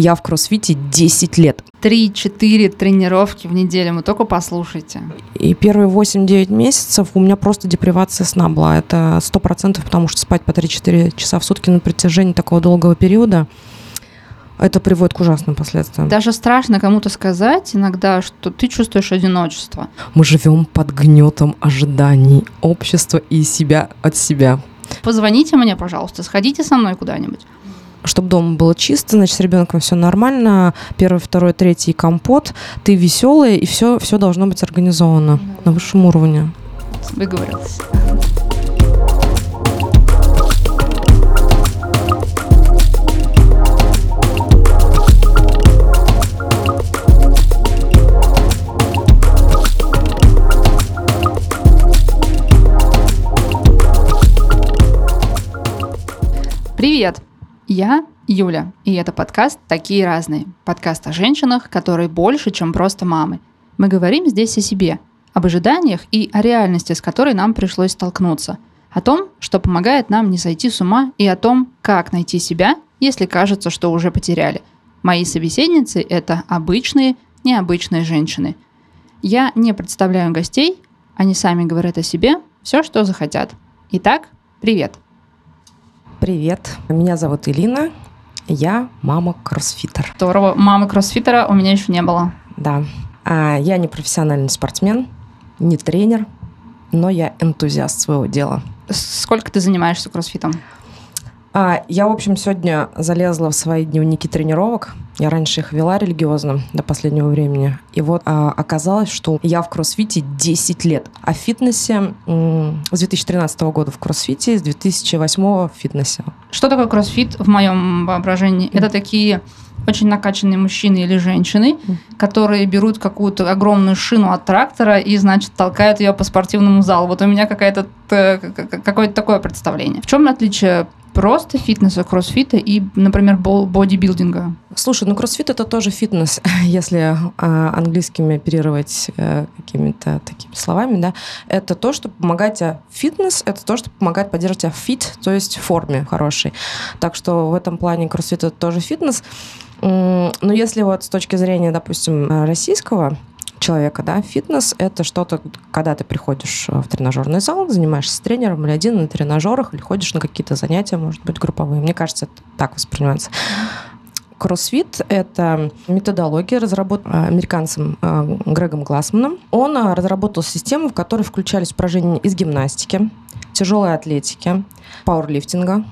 Я в кроссфите 10 лет. 3-4 тренировки в неделю, вы только послушайте. И первые 8-9 месяцев у меня просто депривация сна была. Это 100%, потому что спать по 3-4 часа в сутки на протяжении такого долгого периода это приводит к ужасным последствиям. Даже страшно кому-то сказать иногда, что ты чувствуешь одиночество. Мы живем под гнетом ожиданий общества и себя от себя. Позвоните мне, пожалуйста, сходите со мной куда-нибудь чтобы дома было чисто, значит, с ребенком все нормально, первый, второй, третий компот, ты веселый, и все, все должно быть организовано да. на высшем уровне. Выговорилась. Привет! Я Юля, и это подкаст «Такие разные». Подкаст о женщинах, которые больше, чем просто мамы. Мы говорим здесь о себе, об ожиданиях и о реальности, с которой нам пришлось столкнуться. О том, что помогает нам не сойти с ума, и о том, как найти себя, если кажется, что уже потеряли. Мои собеседницы – это обычные, необычные женщины. Я не представляю гостей, они сами говорят о себе все, что захотят. Итак, привет! Привет, меня зовут Илина, я мама кроссфитер. Здорово, мамы кроссфитера у меня еще не было. Да, а, я не профессиональный спортсмен, не тренер, но я энтузиаст своего дела. Сколько ты занимаешься кроссфитом? А, я, в общем, сегодня залезла в свои дневники тренировок. Я раньше их вела религиозно до последнего времени. И вот а, оказалось, что я в кроссфите 10 лет. А в фитнесе м- с 2013 года в кроссфите, с 2008 в фитнесе. Что такое кроссфит в моем воображении? Mm. Это такие очень накачанные мужчины или женщины, которые берут какую-то огромную шину от трактора и, значит, толкают ее по спортивному залу. Вот у меня какая-то какое-то такое представление. В чем отличие просто фитнеса, кроссфита и, например, бодибилдинга? Слушай, ну кроссфит это тоже фитнес, если а, английскими оперировать а, какими-то такими словами, да. Это то, что помогает тебе фитнес, это то, что помогает поддерживать тебя fit, то есть форме хорошей. Так что в этом плане кроссфит это тоже фитнес. Но если вот с точки зрения, допустим, российского человека, да, фитнес — это что-то, когда ты приходишь в тренажерный зал, занимаешься с тренером или один на тренажерах, или ходишь на какие-то занятия, может быть, групповые. Мне кажется, это так воспринимается. Кроссфит — это методология, разработанная американцем э, Грегом Глассманом. Он э, разработал систему, в которой включались упражнения из гимнастики, тяжелой атлетики, пауэрлифтинга,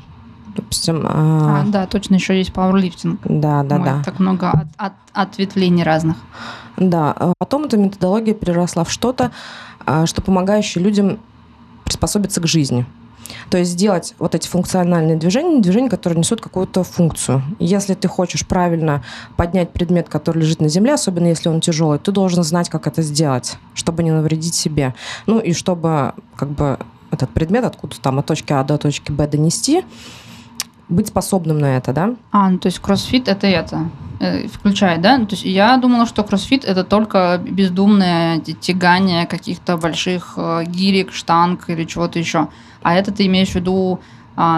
допустим. А, а, да, точно, еще есть пауэрлифтинг. Да, да, Ой, да. Так много от, от, ответвлений разных. Да, а потом эта методология переросла в что-то, а, что помогающее людям приспособиться к жизни. То есть сделать вот эти функциональные движения, движения, которые несут какую-то функцию. Если ты хочешь правильно поднять предмет, который лежит на земле, особенно если он тяжелый, ты должен знать, как это сделать, чтобы не навредить себе. Ну и чтобы как бы этот предмет откуда-то там от точки А до точки Б донести, быть способным на это, да? А, ну то есть кроссфит это это э, включает, да? То есть я думала, что кроссфит это только бездумное тягание каких-то больших э, гирек, штанг или чего-то еще. А это ты имеешь в виду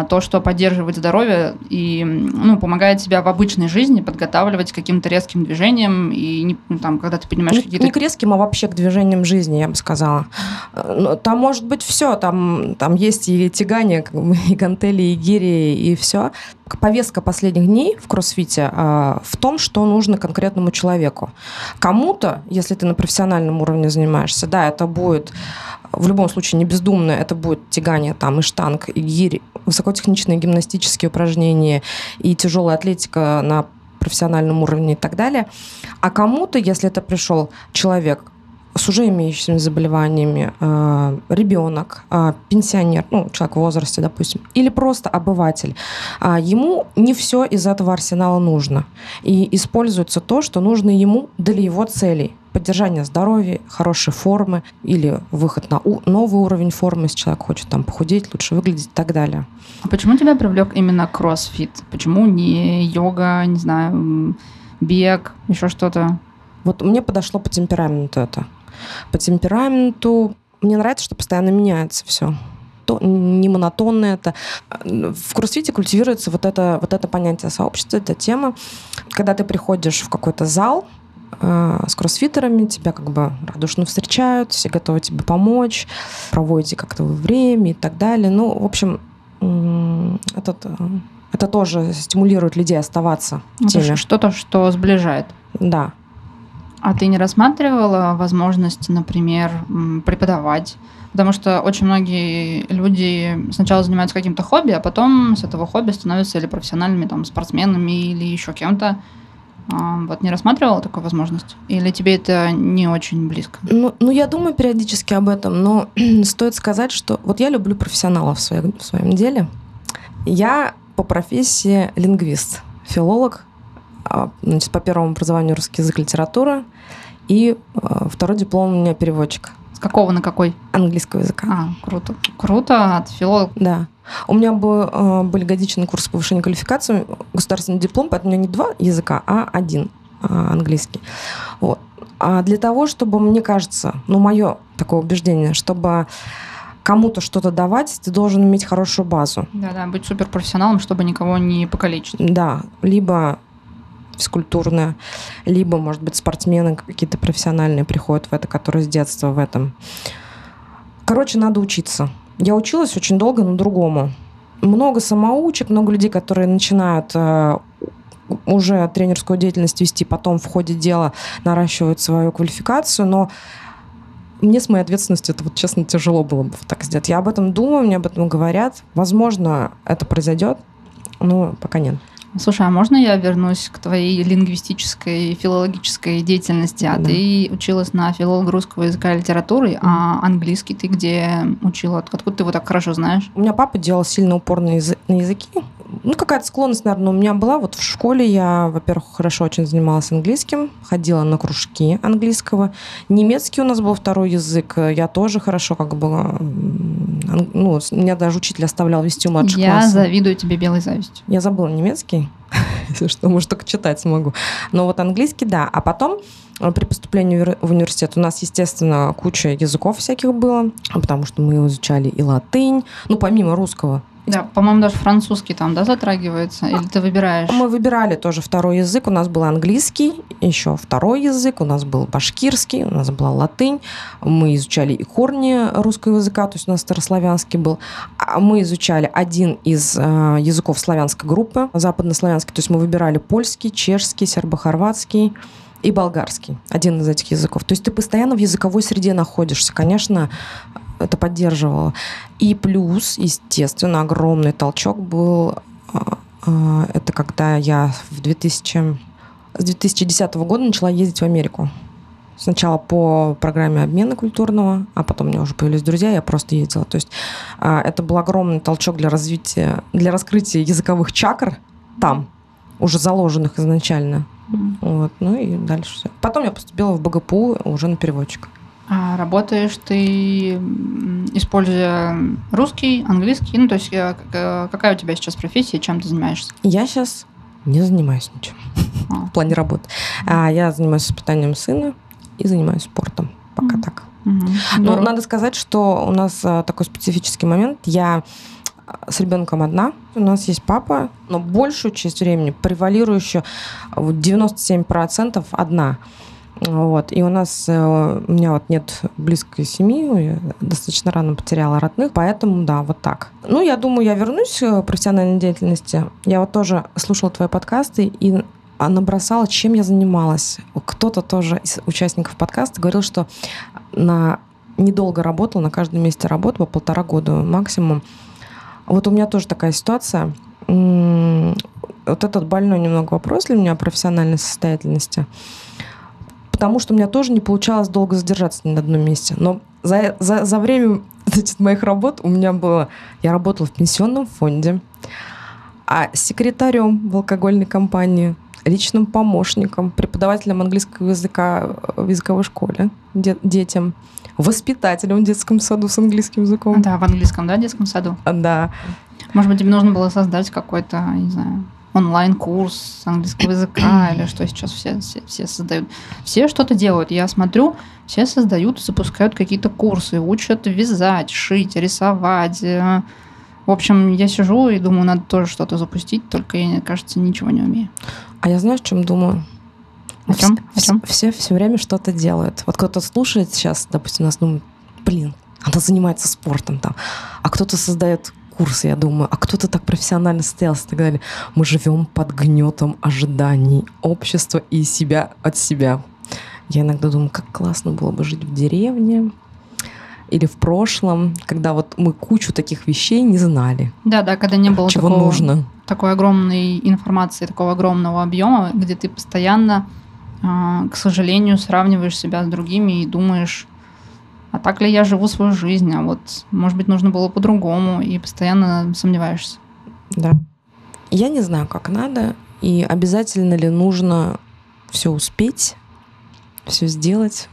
то, что поддерживает здоровье и ну, помогает себя в обычной жизни подготавливать к каким-то резким движениям и не, ну, там, когда ты понимаешь не, какие-то... Не к резким, а вообще к движениям жизни, я бы сказала. Э, там может быть все, там, там есть и тягание, и гантели, и гири, и все повестка последних дней в кроссфите а, в том, что нужно конкретному человеку. Кому-то, если ты на профессиональном уровне занимаешься, да, это будет в любом случае не бездумно, это будет тягание там и штанг, и гирь, высокотехнические гимнастические упражнения и тяжелая атлетика на профессиональном уровне и так далее. А кому-то, если это пришел человек, с уже имеющимися заболеваниями, э, ребенок, э, пенсионер, ну, человек в возрасте, допустим, или просто обыватель, э, ему не все из этого арсенала нужно. И используется то, что нужно ему для его целей. Поддержание здоровья, хорошей формы или выход на новый уровень формы, если человек хочет там похудеть, лучше выглядеть и так далее. А почему тебя привлек именно кроссфит? Почему не йога, не знаю, бег, еще что-то? Вот мне подошло по темпераменту это по темпераменту. Мне нравится, что постоянно меняется все. не монотонно это. В кроссфите культивируется вот это, вот это понятие сообщества, эта тема. Когда ты приходишь в какой-то зал, с кроссфитерами, тебя как бы радушно встречают, все готовы тебе помочь, проводите как-то время и так далее. Ну, в общем, этот, э, это тоже стимулирует людей оставаться в теме. Что-то, что сближает. Да. А ты не рассматривала возможность, например, преподавать? Потому что очень многие люди сначала занимаются каким-то хобби, а потом с этого хобби становятся или профессиональными там, спортсменами, или еще кем-то. А, вот не рассматривала такую возможность? Или тебе это не очень близко? Ну, ну я думаю периодически об этом, но стоит сказать, что вот я люблю профессионалов в своем, в своем деле. Я по профессии лингвист, филолог, а, значит, по первому образованию русский язык, литература, и а, второй диплом у меня переводчик. С какого на какой? Английского языка. А, круто. Круто, от филолога. Да. У меня был, а, были годичные курсы повышения квалификации, государственный диплом, поэтому у меня не два языка, а один английский. Вот. А для того, чтобы, мне кажется, ну, мое такое убеждение, чтобы кому-то что-то давать, ты должен иметь хорошую базу. Да-да, быть суперпрофессионалом, чтобы никого не покалечить. Да, либо физкультурная, либо, может быть, спортсмены какие-то профессиональные приходят в это, которые с детства в этом. Короче, надо учиться. Я училась очень долго на другому. Много самоучек, много людей, которые начинают э, уже тренерскую деятельность вести, потом в ходе дела наращивают свою квалификацию, но мне с моей ответственностью это вот честно тяжело было бы так сделать. Я об этом думаю, мне об этом говорят. Возможно, это произойдет, но пока нет. Слушай, а можно я вернусь к твоей лингвистической, филологической деятельности? А да. ты училась на филолог русского языка и литературы, а английский ты где учила? Откуда ты его так хорошо знаешь? У меня папа делал сильно упор на, язы- на языки ну, какая-то склонность, наверное, у меня была. Вот в школе я, во-первых, хорошо очень занималась английским, ходила на кружки английского. Немецкий у нас был второй язык. Я тоже хорошо как бы... Ну, меня даже учитель оставлял вести у младших Я классов. завидую тебе белой завистью. Я забыла немецкий, если что, может, только читать смогу. Но вот английский, да. А потом э, при поступлении в университет у нас, естественно, куча языков всяких было, потому что мы изучали и латынь, ну, помимо русского. Да, по-моему, даже французский там, да, затрагивается? Или ты выбираешь? Мы выбирали тоже второй язык. У нас был английский, еще второй язык. У нас был башкирский, у нас была латынь. Мы изучали и корни русского языка, то есть у нас старославянский был. А мы изучали один из э, языков славянской группы, западнославянский. То есть мы выбирали польский, чешский, сербо-хорватский и болгарский. Один из этих языков. То есть ты постоянно в языковой среде находишься. Конечно, это поддерживало. И плюс, естественно, огромный толчок был, а, а, это когда я в 2000, с 2010 года начала ездить в Америку. Сначала по программе обмена культурного, а потом у меня уже появились друзья, я просто ездила. То есть а, это был огромный толчок для развития, для раскрытия языковых чакр там, уже заложенных изначально. Mm. Вот, ну и дальше все. Потом я поступила в БГПУ уже на переводчика. А работаешь ты, используя русский, английский? Ну, то есть э, какая у тебя сейчас профессия, чем ты занимаешься? Я сейчас не занимаюсь ничем а. в плане работы. А, я занимаюсь воспитанием сына и занимаюсь спортом. Пока так. Mm-hmm. Но mm надо сказать, что у нас а, такой специфический момент. Я с ребенком одна. У нас есть папа, но большую часть времени, превалирующую 97% одна. Вот. И у нас, э, у меня вот нет близкой семьи, я достаточно рано потеряла родных, поэтому, да, вот так. Ну, я думаю, я вернусь к профессиональной деятельности. Я вот тоже слушала твои подкасты и набросала, чем я занималась. Кто-то тоже из участников подкаста говорил, что на недолго работал, на каждом месте работы по полтора года максимум. Вот у меня тоже такая ситуация. Вот этот больной немного вопрос для меня о профессиональной состоятельности потому что у меня тоже не получалось долго задержаться на одном месте. Но за, за, за время значит, моих работ у меня было... Я работала в пенсионном фонде, а секретарем в алкогольной компании, личным помощником, преподавателем английского языка в языковой школе де- детям, воспитателем в детском саду с английским языком. Да, в английском, да, детском саду? Да. Может быть, тебе нужно было создать какой-то, не знаю, онлайн-курс английского языка или что сейчас все, все, все создают. Все что-то делают. Я смотрю, все создают, запускают какие-то курсы, учат вязать, шить, рисовать. Э. В общем, я сижу и думаю, надо тоже что-то запустить, только я, кажется, ничего не умею. А я знаю, о чем думаю? О чем? О чем? Все, все время что-то делают. Вот кто-то слушает сейчас, допустим, нас думает, блин, она занимается спортом там. А кто-то создает курсы, я думаю, а кто-то так профессионально состоялся и так далее. Мы живем под гнетом ожиданий общества и себя от себя. Я иногда думаю, как классно было бы жить в деревне или в прошлом, когда вот мы кучу таких вещей не знали. Да, да, когда не было чего такого, нужно. такой огромной информации, такого огромного объема, где ты постоянно, а, к сожалению, сравниваешь себя с другими и думаешь, а так ли я живу свою жизнь, а вот, может быть, нужно было по-другому, и постоянно сомневаешься. Да. Я не знаю, как надо, и обязательно ли нужно все успеть, все сделать.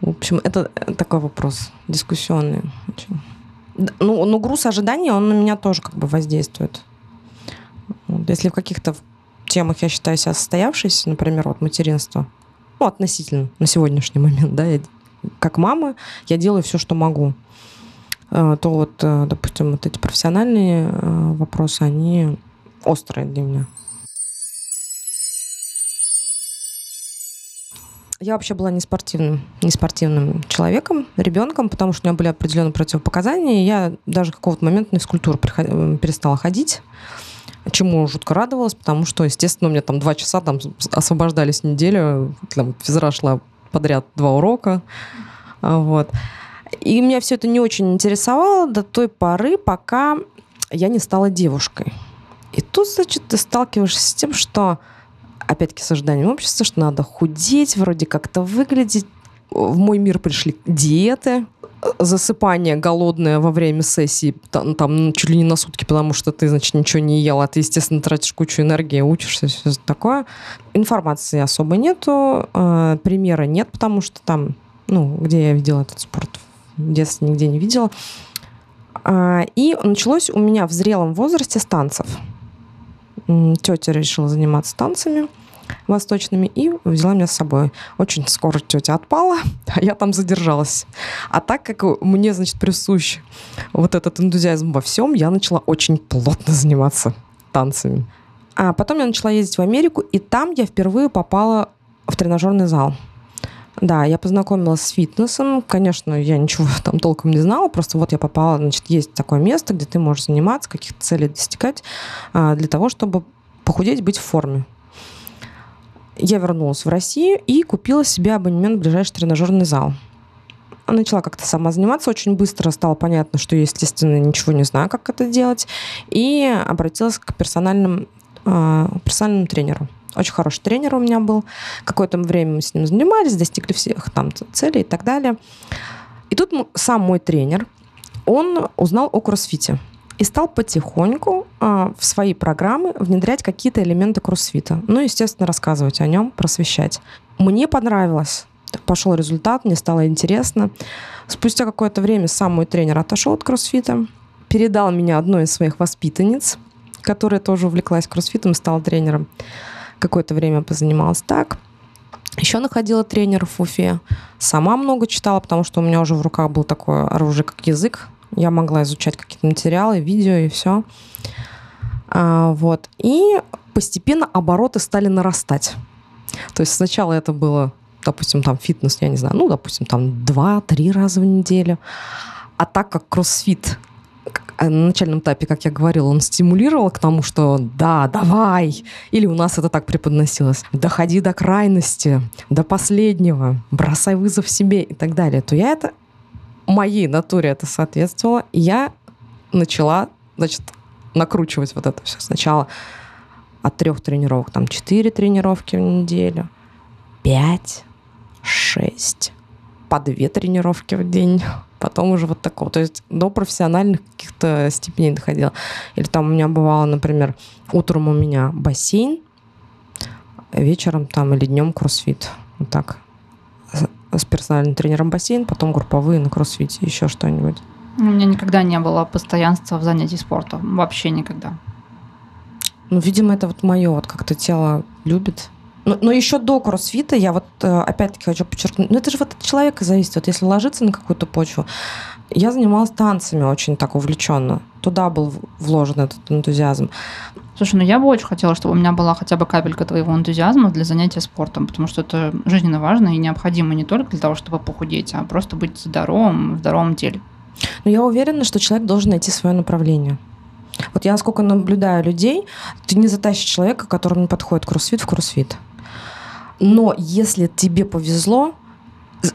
В общем, это такой вопрос дискуссионный. Ну, ну, груз ожидания, он на меня тоже как бы воздействует. Если в каких-то темах я считаю себя состоявшейся, например, вот материнство, ну, относительно на сегодняшний момент, да, я, как мама, я делаю все, что могу, э, то вот, э, допустим, вот эти профессиональные э, вопросы, они острые для меня. Я вообще была не спортивным, не спортивным человеком, ребенком, потому что у меня были определенные противопоказания. Я даже какого-то момента на физкультуру перестала ходить чему жутко радовалась, потому что, естественно, у меня там два часа там освобождались неделю, там физра шла подряд два урока, а, вот. И меня все это не очень интересовало до той поры, пока я не стала девушкой. И тут, значит, ты сталкиваешься с тем, что опять-таки, с ожиданием общества, что надо худеть, вроде как-то выглядеть. В мой мир пришли диеты, засыпание голодное во время сессии, там, там чуть ли не на сутки, потому что ты, значит, ничего не ел, а ты, естественно, тратишь кучу энергии, учишься, все такое. Информации особо нету, э, примера нет, потому что там, ну, где я видела этот спорт, в детстве нигде не видела. Э, и началось у меня в зрелом возрасте с танцев. Тетя решила заниматься танцами восточными и взяла меня с собой. Очень скоро тетя отпала, а я там задержалась. А так как мне, значит, присущ вот этот энтузиазм во всем, я начала очень плотно заниматься танцами. А потом я начала ездить в Америку, и там я впервые попала в тренажерный зал. Да, я познакомилась с фитнесом. Конечно, я ничего там толком не знала, просто вот я попала, значит, есть такое место, где ты можешь заниматься, каких-то целей достигать а, для того, чтобы похудеть, быть в форме я вернулась в Россию и купила себе абонемент в ближайший тренажерный зал. Начала как-то сама заниматься, очень быстро стало понятно, что я, естественно, ничего не знаю, как это делать, и обратилась к персональным, э, персональному тренеру. Очень хороший тренер у меня был. Какое-то время мы с ним занимались, достигли всех там целей и так далее. И тут сам мой тренер, он узнал о кроссфите и стал потихоньку э, в свои программы внедрять какие-то элементы кроссфита. Ну, естественно, рассказывать о нем, просвещать. Мне понравилось. Пошел результат, мне стало интересно. Спустя какое-то время сам мой тренер отошел от кроссфита, передал меня одной из своих воспитанниц, которая тоже увлеклась кроссфитом, стала тренером. Какое-то время позанималась так. Еще находила тренера в Уфе. Сама много читала, потому что у меня уже в руках был такое оружие, как язык. Я могла изучать какие-то материалы, видео и все. А, вот. И постепенно обороты стали нарастать. То есть сначала это было, допустим, там фитнес, я не знаю, ну, допустим, там два-три раза в неделю. А так как кроссфит на начальном этапе, как я говорила, он стимулировал к тому, что да, давай, или у нас это так преподносилось, доходи до крайности, до последнего, бросай вызов себе и так далее, то я это моей натуре это соответствовало. Я начала, значит, накручивать вот это все. Сначала от трех тренировок, там, четыре тренировки в неделю, пять, шесть, по две тренировки в день, потом уже вот такого. То есть до профессиональных каких-то степеней доходила. Или там у меня бывало, например, утром у меня бассейн, вечером там или днем кроссфит. Вот так с персональным тренером бассейн, потом групповые на кроссфите, еще что-нибудь. У меня никогда не было постоянства в занятии спортом. Вообще никогда. Ну, видимо, это вот мое, вот как-то тело любит. Но, но еще до кроссфита я вот э, опять-таки хочу подчеркнуть, ну это же вот от человека зависит. Вот если ложиться на какую-то почву, я занималась танцами очень так увлеченно. Туда был вложен этот энтузиазм. Слушай, ну я бы очень хотела, чтобы у меня была хотя бы капелька твоего энтузиазма для занятия спортом, потому что это жизненно важно и необходимо не только для того, чтобы похудеть, а просто быть здоровым в здоровом теле. Но я уверена, что человек должен найти свое направление. Вот я насколько наблюдаю людей, ты не затащишь человека, которому не подходит кроссфит в кроссфит. Но если тебе повезло,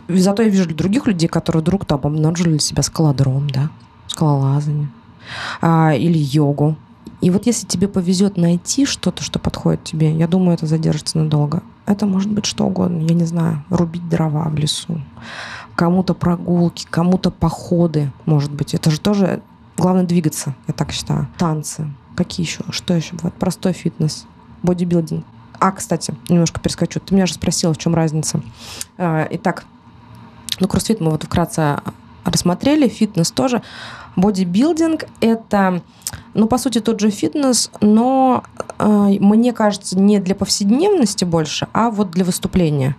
зато я вижу других людей, которые вдруг там обнаружили себя скалодром, да, скалолазание а, или йогу. И вот если тебе повезет найти что-то, что подходит тебе, я думаю, это задержится надолго. Это может быть что угодно, я не знаю, рубить дрова в лесу, кому-то прогулки, кому-то походы, может быть. Это же тоже главное двигаться, я так считаю. Танцы, какие еще, что еще бывает? Простой фитнес, бодибилдинг. А, кстати, немножко перескочу. Ты меня же спросила, в чем разница. А, итак, ну, кроссфит мы вот вкратце рассмотрели, фитнес тоже. Бодибилдинг — это, ну, по сути, тот же фитнес, но, э, мне кажется, не для повседневности больше, а вот для выступления.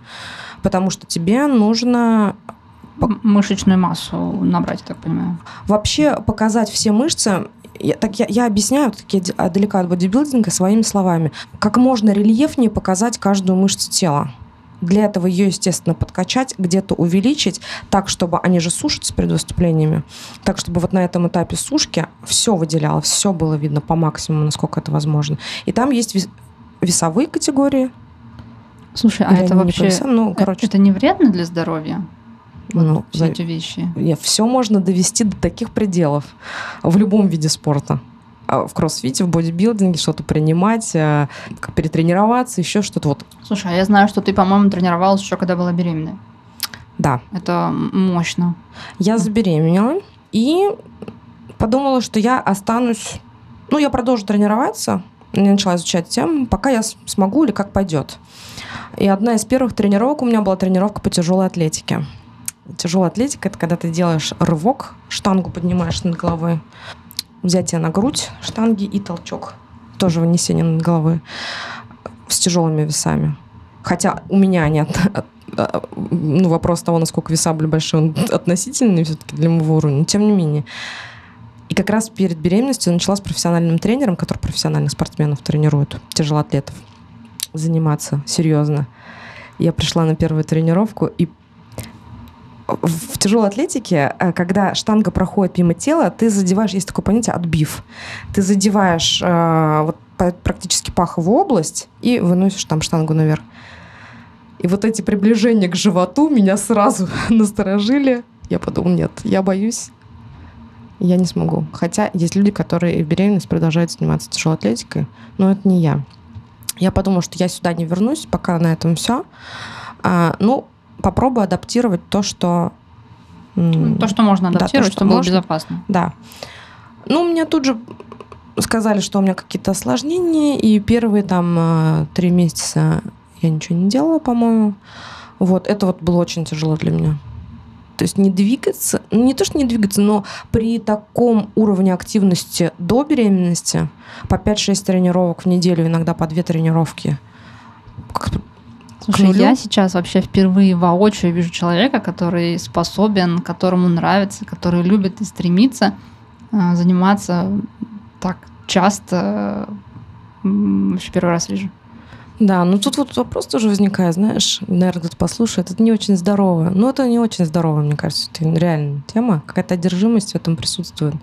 Потому что тебе нужно мышечную массу набрать, я так понимаю. Вообще показать все мышцы я, так я, я объясняю, так я далека от бодибилдинга, своими словами. Как можно рельефнее показать каждую мышцу тела. Для этого ее, естественно, подкачать, где-то увеличить, так, чтобы они же сушатся перед выступлениями, так, чтобы вот на этом этапе сушки все выделялось, все было видно по максимуму, насколько это возможно. И там есть весовые категории. Слушай, а это вообще, весам, ну, короче, это не вредно для здоровья? Вот ну, все эти вещи. Все можно довести до таких пределов в любом виде спорта. А в кроссфите, в бодибилдинге что-то принимать, а, перетренироваться, еще что-то вот. Слушай, а я знаю, что ты, по-моему, тренировалась еще когда была беременной. Да. Это мощно. Я забеременела и подумала, что я останусь... Ну, я продолжу тренироваться. Я начала изучать тему, пока я смогу или как пойдет. И одна из первых тренировок у меня была тренировка по тяжелой атлетике. Тяжелая атлетика – это когда ты делаешь рывок, штангу поднимаешь над головой, взятие на грудь штанги и толчок. Тоже вынесение над головой с тяжелыми весами. Хотя у меня нет ну, вопрос того, насколько веса были большие, он относительный все-таки для моего уровня, но тем не менее. И как раз перед беременностью начала с профессиональным тренером, который профессиональных спортсменов тренирует, тяжелоатлетов, заниматься серьезно. Я пришла на первую тренировку и в тяжелой атлетике, э, когда штанга проходит мимо тела, ты задеваешь, есть такое понятие отбив. Ты задеваешь э, вот, практически паховую область и выносишь там штангу наверх. И вот эти приближения к животу меня сразу насторожили. Я подумала, нет, я боюсь, я не смогу. Хотя есть люди, которые в беременность продолжают заниматься тяжелой атлетикой, но это не я. Я подумала, что я сюда не вернусь, пока на этом все. А, ну, попробую адаптировать то, что... То, что можно адаптировать, да, то, что чтобы можно. было безопасно. Да. Ну, мне тут же сказали, что у меня какие-то осложнения, и первые там э, три месяца я ничего не делала, по-моему. Вот, это вот было очень тяжело для меня. То есть не двигаться, ну, не то, что не двигаться, но при таком уровне активности до беременности по 5-6 тренировок в неделю, иногда по 2 тренировки, Слушай, я сейчас вообще впервые воочию вижу человека, который способен, которому нравится, который любит и стремится э, заниматься так часто. Вообще первый раз вижу. Да, ну тут вот вопрос тоже возникает, знаешь, наверное, кто-то послушает, это не очень здорово. Ну, это не очень здорово, мне кажется, это реальная тема, какая-то одержимость в этом присутствует.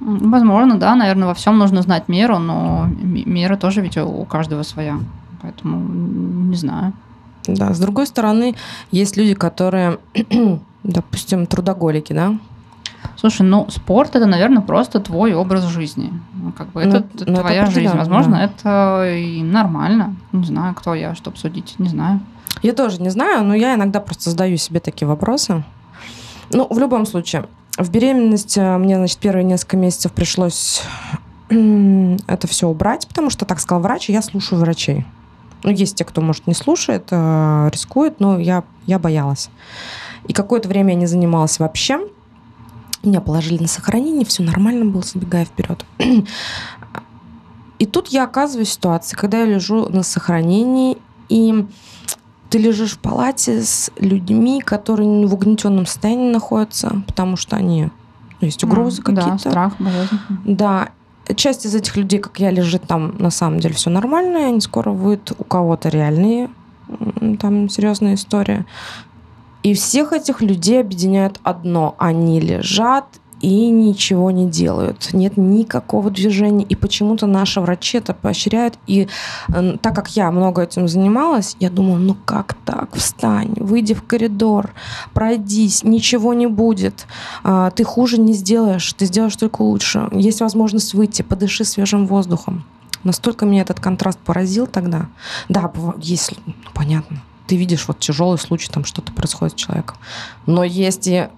Возможно, да, наверное, во всем нужно знать меру, но мера тоже ведь у каждого своя поэтому не знаю. Да, с другой стороны, есть люди, которые, допустим, трудоголики, да? Слушай, ну спорт это, наверное, просто твой образ жизни. Ну, как бы ну, это ну, твоя это жизнь. Возможно, да. это и нормально. Не знаю, кто я, чтобы судить, не знаю. Я тоже не знаю, но я иногда просто задаю себе такие вопросы. Ну, в любом случае, в беременность э, мне, значит, первые несколько месяцев пришлось это все убрать, потому что так сказал врач, и я слушаю врачей. Ну, есть те, кто, может, не слушает, э, рискует, но я, я боялась. И какое-то время я не занималась вообще. Меня положили на сохранение, все нормально было, забегая вперед. И тут я оказываюсь в ситуации, когда я лежу на сохранении, и ты лежишь в палате с людьми, которые в угнетенном состоянии находятся, потому что они ну, есть угрозы Mm, какие-то. Да, страх, боязнь. Да. Часть из этих людей, как я, лежит там на самом деле все нормально, они скоро выйдут у кого-то реальные, там серьезная история. И всех этих людей объединяет одно. Они лежат и ничего не делают. Нет никакого движения. И почему-то наши врачи это поощряют. И э, так как я много этим занималась, я думала, ну как так? Встань, выйди в коридор, пройдись, ничего не будет. А, Ты хуже не сделаешь, ты сделаешь только лучше. Есть возможность выйти, подыши свежим воздухом. Настолько меня этот контраст поразил тогда. Да, есть, ну, понятно. Ты видишь вот тяжелый случай, там что-то происходит с человеком. Но есть и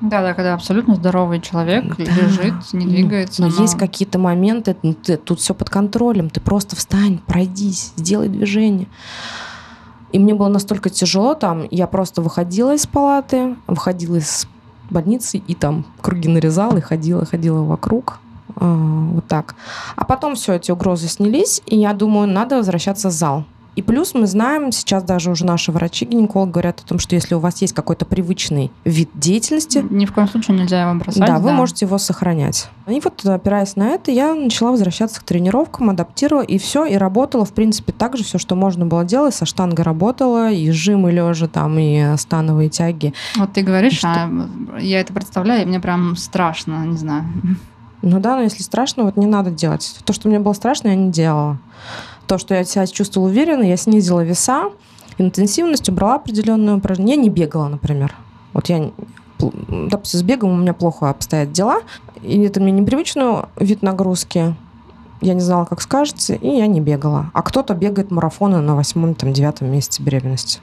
Да, да, когда абсолютно здоровый человек Да. лежит, не двигается. Но есть какие-то моменты, ну, ты- тут все под контролем. Ты просто встань, пройдись, сделай движение. И мне было настолько тяжело там, я просто выходила из палаты, выходила из больницы и там круги нарезала и ходила, ходила вокруг. А, Вот так. А потом все эти угрозы снялись, и я думаю, надо возвращаться в зал. И плюс мы знаем, сейчас даже уже наши врачи-гинекологи говорят о том, что если у вас есть какой-то привычный вид деятельности, Ни в коем случае нельзя его бросать. да, вы можете его сохранять. И вот опираясь на это, я начала возвращаться к тренировкам, адаптировала, и все, и работала, в принципе, так же все, что можно было делать. Со штангой работала, и жимы лежа там, и становые тяги. Вот ты говоришь, Что? а я это представляю, и мне прям страшно, не знаю. Ну да, но если страшно, вот не надо делать. То, что мне было страшно, я не делала. То, что я себя чувствовала уверенно, я снизила веса, интенсивность, убрала определенную упражнение. Я не бегала, например. Вот я, допустим, с бегом у меня плохо обстоят дела, и это мне непривычный вид нагрузки. Я не знала, как скажется, и я не бегала. А кто-то бегает марафоны на восьмом, там, девятом месяце беременности.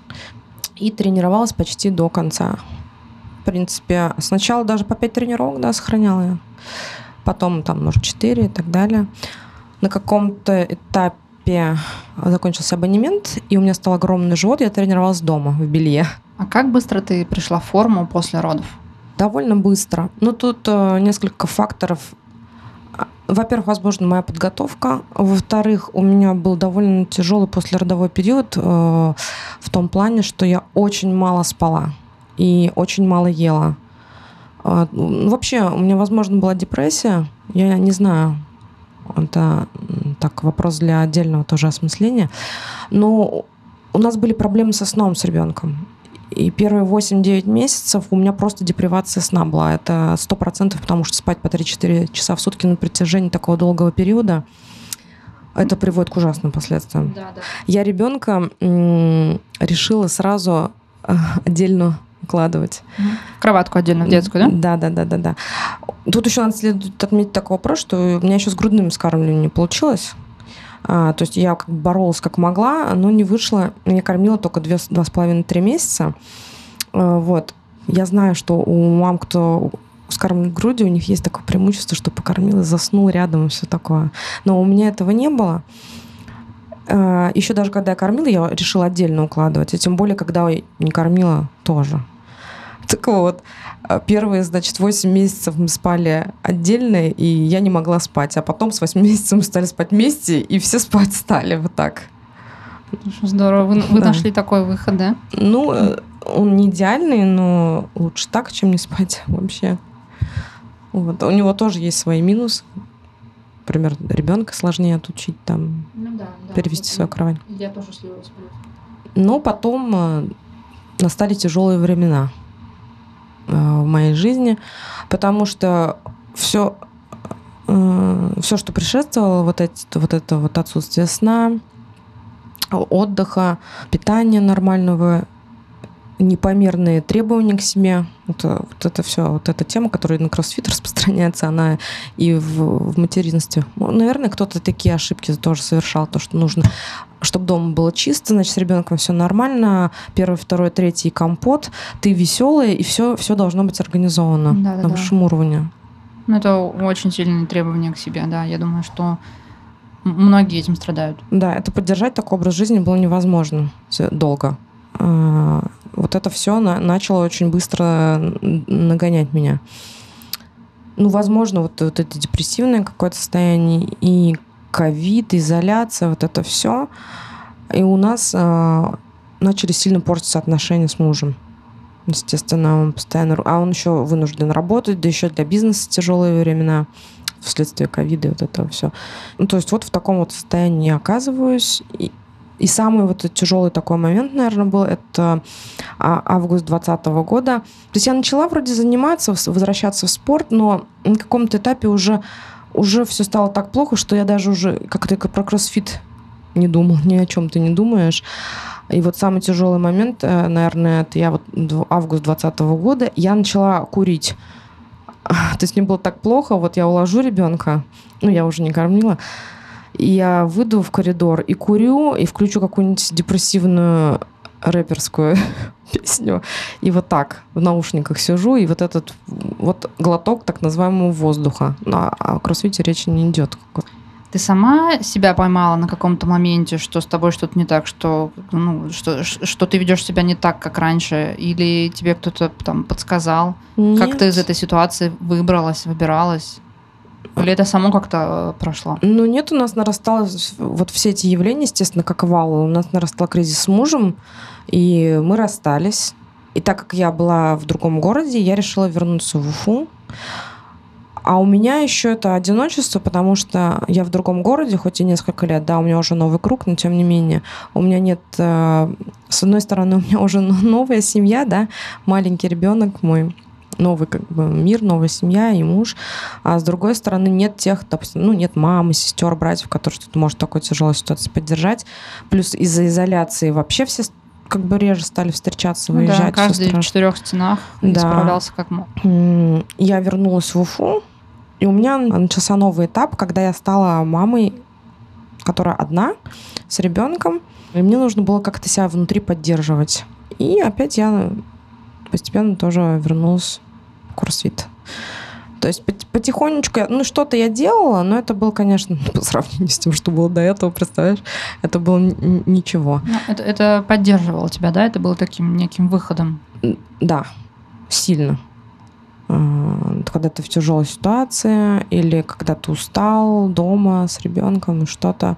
И тренировалась почти до конца. В принципе, сначала даже по пять тренировок, да, сохраняла я потом там, может, 4 и так далее. На каком-то этапе закончился абонемент, и у меня стал огромный живот, я тренировалась дома в белье. А как быстро ты пришла в форму после родов? Довольно быстро. Но тут э, несколько факторов. А, Во-первых, возможно, моя подготовка. Во-вторых, у меня был довольно тяжелый послеродовой период э, в том плане, что я очень мало спала и очень мало ела. Ну, Вообще, у меня, возможно, была депрессия. Я не знаю. Это так вопрос для отдельного тоже осмысления. Но у нас были проблемы со сном с ребенком. И первые 8-9 месяцев у меня просто депривация сна была. Это 100%, потому что спать по 3-4 часа в сутки на протяжении такого долгого периода, это приводит к ужасным последствиям. Да, да. Я ребенка решила сразу э, отдельно укладывать. Кроватку отдельно в детскую, да? Да, да, да, да, да. Тут еще надо следует отметить такой вопрос, что у меня еще с грудным вскармливанием не получилось. А, то есть я как бы боролась как могла, но не вышло. Меня кормила только две, два с половиной-три месяца. А, вот. Я знаю, что у мам, кто скармливает грудью, у них есть такое преимущество, что покормил и заснул рядом и все такое. Но у меня этого не было. А, Еще даже когда я кормила, я решила отдельно укладывать. И тем более, когда я не кормила, тоже. Так вот, а, первые, значит, 8 месяцев мы спали отдельно, и я не могла спать. А потом с 8 месяцев мы стали спать вместе, и все спать стали вот так. Здорово. Вы, вы Да. нашли такой выход, да? Ну, э, он не идеальный, но лучше так, чем не спать вообще. Вот. У него тоже есть свои минусы. Например, ребенка сложнее отучить там Ну да, перевести в свою кровать. Я тоже с Лёвой сплю. Но потом э, настали тяжелые времена э, в моей жизни, потому что все, все, что предшествовало, вот, эти, вот это вот отсутствие сна, отдыха, питания нормального, непомерные требования к себе. Вот, э, вот это все, вот эта тема, которая на кроссфит распространяется, она и в, в материнстве. Ну, Наверное, кто-то такие ошибки тоже совершал, то, что нужно, чтобы дома было чисто, значит, с ребенком все нормально, первый, второй, третий компот, ты веселая, и все, все должно быть организовано Да-да-да. на высшем уровне. Ну, это очень сильные требования к себе, да. Я думаю, что многие этим страдают. Да, это поддержать такой образ жизни было невозможно долго. Вот это все начало очень быстро нагонять меня. Ну, возможно, вот, вот это депрессивное какое-то состояние и ковид, изоляция, вот это все. И у нас э, начали сильно портиться отношения с мужем. Естественно, он постоянно... А он еще вынужден работать, да еще для бизнеса тяжелые времена вследствие ковида и вот этого все. Ну, то есть вот в таком вот состоянии я оказываюсь. И, и самый вот тяжелый такой момент, наверное, был, это а, август 2020 года. То есть я начала вроде заниматься, возвращаться в спорт, но на каком-то этапе уже, уже все стало так плохо, что я даже уже как-то про кроссфит не думал, ни о чем ты не думаешь. И вот самый тяжелый момент, э, наверное, это я вот август 2020 года, я начала курить. То есть мне было так плохо, вот я уложу ребенка, ну, я уже не кормила, я выйду в коридор и курю, и включу какую-нибудь депрессивную рэперскую песню. И вот так в наушниках сижу, и вот этот вот глоток так называемого воздуха. А о кроссфите речи не идет. Ты сама себя поймала на каком-то моменте, что с тобой что-то не так, что, ну, что, что ты ведешь себя не так, как раньше, или тебе кто-то там подсказал? Нет. Как ты из этой ситуации выбралась, выбиралась? Или это само как-то э, прошло? Ну нет, у нас нарастало вот все эти явления, естественно, как вал. У нас нарастал кризис с мужем, и мы расстались. И так как я была в другом городе, я решила вернуться в Уфу. А у меня еще это одиночество, потому что я в другом городе, хоть и несколько лет, да, у меня уже новый круг, но тем не менее, у меня нет, э, с одной стороны, у меня уже новая семья, да, маленький ребенок мой, новый как бы мир, новая семья и муж, а с другой стороны нет тех, допустим, ну нет мамы, сестер, братьев, которые что-то может такой тяжелой ситуации поддержать, плюс из-за изоляции вообще все как бы реже стали встречаться, выезжать. Ну да, каждый в четырех стенах да. справлялся как мог. Я вернулась в Уфу, и у меня начался новый этап, когда я стала мамой, которая одна, с ребенком. И мне нужно было как-то себя внутри поддерживать. И опять я постепенно тоже вернулась в курсвит. То есть потихонечку, ну что-то я делала, но это было, конечно, по сравнению с тем, что было до этого, представляешь, это было ничего. Ну, это, это поддерживало тебя, да? Это было таким неким выходом? Да, сильно. Э, когда ты в тяжелой ситуации или когда ты устал дома с ребенком, что-то,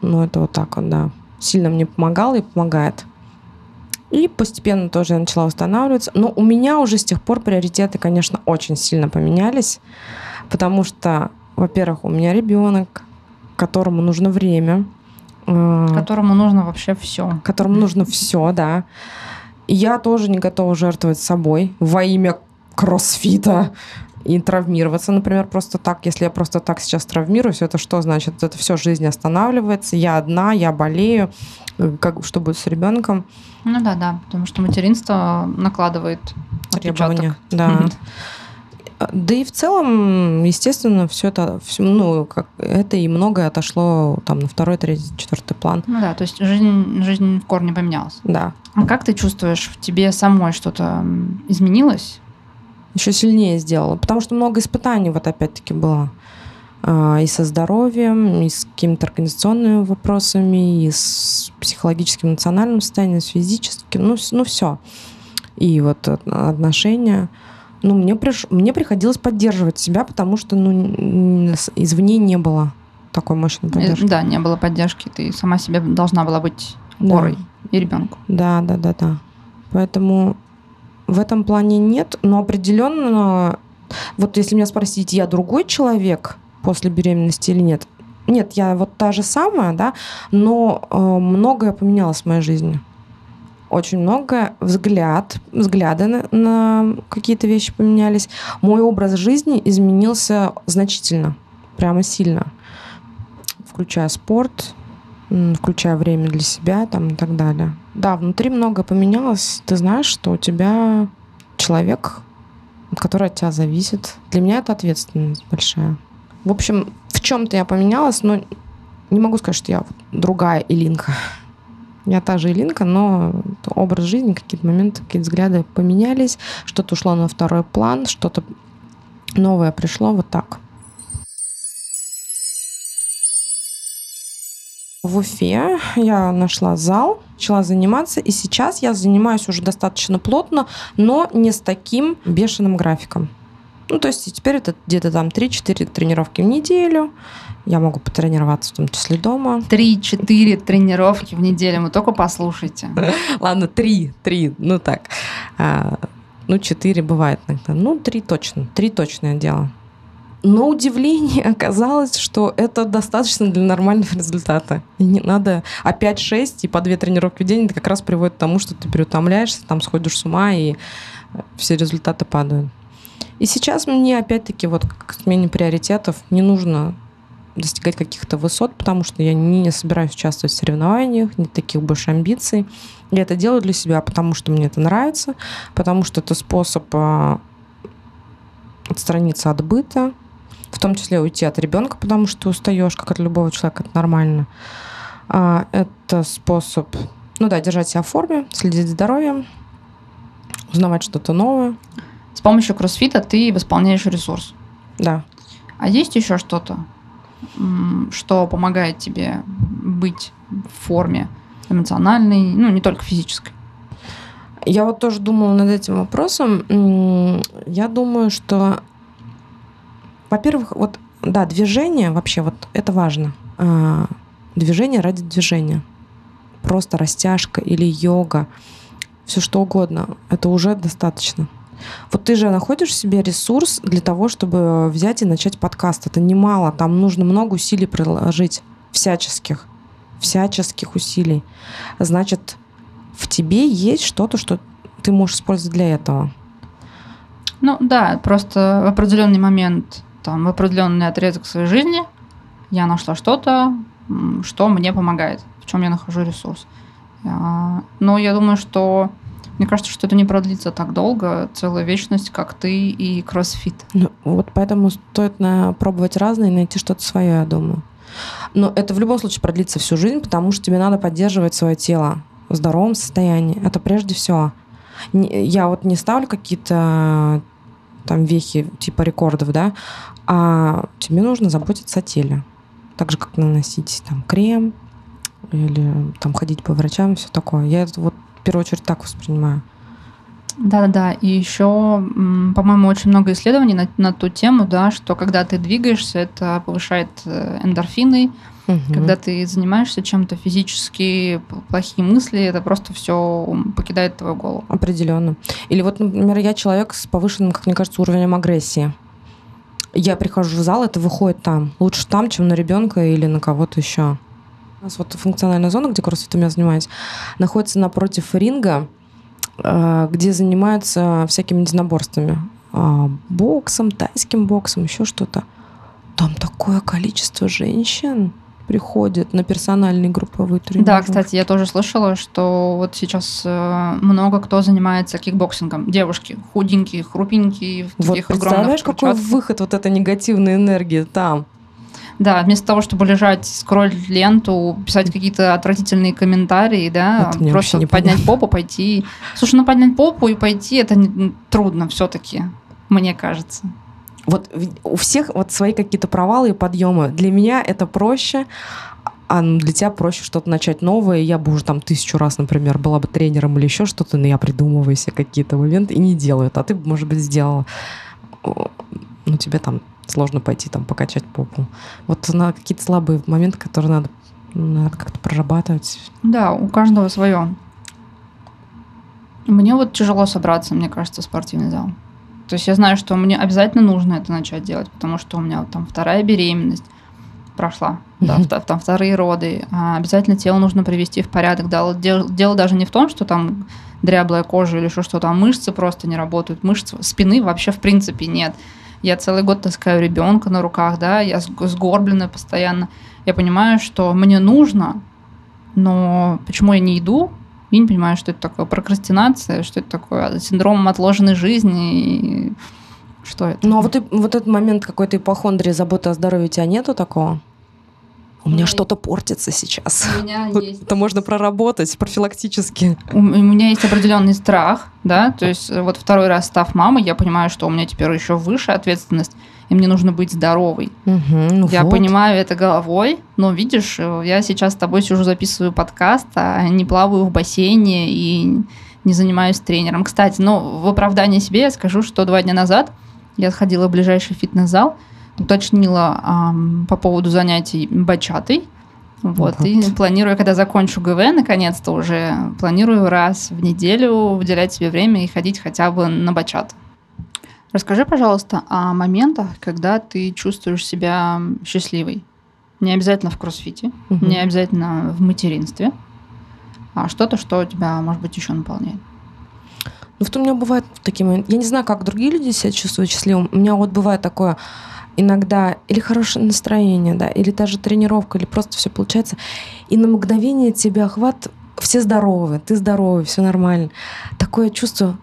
ну это вот так вот, да, сильно мне помогало и помогает. И постепенно тоже я начала восстанавливаться. Но у меня уже с тех пор приоритеты, конечно, очень сильно поменялись, потому что, во-первых, у меня ребенок, которому нужно время. Э, которому нужно вообще все. Которому нужно все, да я тоже не готова жертвовать собой во имя кроссфита и травмироваться, например, просто так. Если я просто так сейчас травмируюсь, это что значит? Это все жизнь останавливается. Я одна, я болею. Как, что будет с ребенком? Ну да, да, потому что материнство накладывает требования. Да. Да и в целом, естественно, все это, все, ну, как это и многое отошло там на второй, третий, четвертый план. Ну да, то есть жизнь, жизнь в корне поменялась. Да. А как ты чувствуешь, в тебе самой что-то изменилось? Еще сильнее сделала, потому что много испытаний вот опять-таки было а, и со здоровьем, и с какими-то организационными вопросами, и с психологическим эмоциональным состоянием, с физическим, ну, ну все. И вот отношения ну, мне, приш... мне приходилось поддерживать себя, потому что ну, извне не было такой мощной э, поддержки. Да, не было поддержки. Ты сама себе должна была быть опорой да. и ребенку. Да, да, да, да. Поэтому в этом плане нет, но определенно, вот если меня спросить, я другой человек после беременности или нет, нет, я вот та же самая, да, но э, многое поменялось в моей жизни очень много, взгляд, взгляды на, на какие-то вещи поменялись. Мой образ жизни изменился значительно, прямо сильно, включая спорт, включая время для себя там, и так далее. Да, внутри много поменялось. Ты знаешь, что у тебя человек, который от тебя зависит. Для меня это ответственность большая. В общем, в чем-то я поменялась, но не могу сказать, что я другая Илинка. Я та же Илинка, но образ жизни, какие-то моменты, какие-то взгляды поменялись, что-то ушло на второй план, что-то новое пришло, вот так. В Уфе я нашла зал, начала заниматься, и сейчас я занимаюсь уже достаточно плотно, но не с таким бешеным графиком. Ну, то есть теперь это где-то там 3-4 тренировки в неделю. Я могу потренироваться в том числе дома. 3-4 тренировки в неделю, вы только послушайте. Ладно, 3, 3, ну так. А, ну, 4 бывает иногда. Ну, 3 точно, 3 точное дело. Но удивление оказалось, что это достаточно для нормального результата. И не надо опять 6 и по 2 тренировки в день. Это как раз приводит к тому, что ты переутомляешься, там сходишь с ума, и все результаты падают. И сейчас мне опять-таки вот к смене приоритетов не нужно достигать каких-то высот, потому что я не, не собираюсь участвовать в соревнованиях, нет таких больше амбиций. Я это делаю для себя, потому что мне это нравится, потому что это способ а, отстраниться от быта, в том числе уйти от ребенка, потому что устаешь, как от любого человека, это нормально. А, это способ, ну да, держать себя в форме, следить за здоровьем, узнавать что-то новое. С помощью кроссфита ты восполняешь ресурс. Да. А есть еще что-то, что помогает тебе быть в форме эмоциональной, ну, не только физической? Я вот тоже думала над этим вопросом. Я думаю, что, во-первых, вот, да, движение вообще, вот это важно. А, движение ради движения. Просто растяжка или йога, все что угодно. Это уже достаточно. Вот ты же находишь в себе ресурс для того, чтобы взять и начать подкаст. Это немало, там нужно много усилий приложить, всяческих, всяческих усилий. Значит, в тебе есть что-то, что ты можешь использовать для этого. Ну да, просто в определенный момент, там, определенный отрезок своей жизни я нашла что-то, что мне помогает, в чем я нахожу ресурс. А, но я думаю, что мне кажется, что это не продлится так долго, целая вечность, как ты и кроссфит. Ну, вот поэтому стоит на, пробовать разные и найти что-то свое, я думаю. Но это в любом случае продлится всю жизнь, потому что тебе надо поддерживать свое тело в здоровом состоянии. Это прежде всего. Я вот не ставлю какие-то там вехи типа рекордов, да, а тебе нужно заботиться о теле. Так же, как наносить там крем или там ходить по врачам, все такое. Я это вот в первую очередь так воспринимаю. Да-да-да. И еще, по-моему, очень много исследований на, на ту тему, да, что когда ты двигаешься, это повышает э, эндорфины. Угу. Когда ты занимаешься чем-то физически, плохие мысли, это просто все покидает твою голову. Определенно. Или вот, например, я человек с повышенным, как мне кажется, уровнем агрессии. Я прихожу в зал, это выходит там. Лучше там, чем на ребенка или на кого-то еще. У нас вот функциональная зона, где кроссфитом я занимаюсь, находится напротив ринга, э, где занимаются всякими единоборствами. А, боксом, тайским боксом, еще что-то. Там такое количество женщин приходит на персональные групповые тренировки. Да, кстати, я тоже слышала, что вот сейчас э, много кто занимается кикбоксингом. Девушки худенькие, хрупенькие, в вот представляешь, какой выход вот этой негативной энергии там? Да, вместо того, чтобы лежать, скроллить ленту, писать какие-то отвратительные комментарии, да, просто поднять понятно. попу, пойти. Слушай, ну поднять попу и пойти, это не, трудно все-таки, мне кажется. Вот у всех вот свои какие-то провалы и подъемы. Для меня это проще, а для тебя проще что-то начать новое. Я бы уже там тысячу раз, например, была бы тренером или еще что-то, но я придумываю себе какие-то моменты и не делаю это. А ты, может быть, сделала. Ну, тебе там сложно пойти там покачать попу. Вот на какие-то слабые моменты, которые надо, надо как-то прорабатывать. Да, у каждого свое. Мне вот тяжело собраться, мне кажется, в спортивный зал. То есть я знаю, что мне обязательно нужно это начать делать, потому что у меня вот там вторая беременность прошла, mm-hmm. да, там вторые роды. А обязательно тело нужно привести в порядок. Да, дело, дело даже не в том, что там дряблая кожа или еще что-то, а мышцы просто не работают. Мышц спины вообще в принципе нет я целый год таскаю ребенка на руках, да, я сгорбленная постоянно. Я понимаю, что мне нужно, но почему я не иду, я не понимаю, что это такое прокрастинация, что это такое синдром отложенной жизни, и что это. Ну а вот, и, вот этот момент какой-то ипохондрии, заботы о здоровье у тебя нету такого? У меня что-то портится сейчас. У меня есть. Это можно проработать профилактически. У, у меня есть определенный страх, да, то есть э, вот второй раз став мамой, я понимаю, что у меня теперь еще выше ответственность, и мне нужно быть здоровой. Угу, ну я вот. понимаю это головой, но видишь, э, я сейчас с тобой сижу, записываю подкаст, а не плаваю в бассейне и не занимаюсь тренером. Кстати, ну, в оправдании себе я скажу, что два дня назад Я сходила в ближайший фитнес-зал, уточнила эм, по поводу занятий бачатой. Вот, вот. И планирую, когда закончу ГВ, наконец-то уже, планирую раз в неделю уделять себе время и ходить хотя бы на бачат. Расскажи, пожалуйста, о моментах, когда ты чувствуешь себя счастливой. Не обязательно в кроссфите, угу. не обязательно в материнстве, а что-то, что тебя, может быть, еще наполняет. Ну, вот у меня бывает такие моменты. Я не знаю, как другие люди себя чувствуют счастливым. У меня вот бывает такое иногда или хорошее настроение, да, или та же тренировка, или просто все получается. И на мгновение тебя охват, все здоровы, ты здоровый, все нормально. Такое чувство,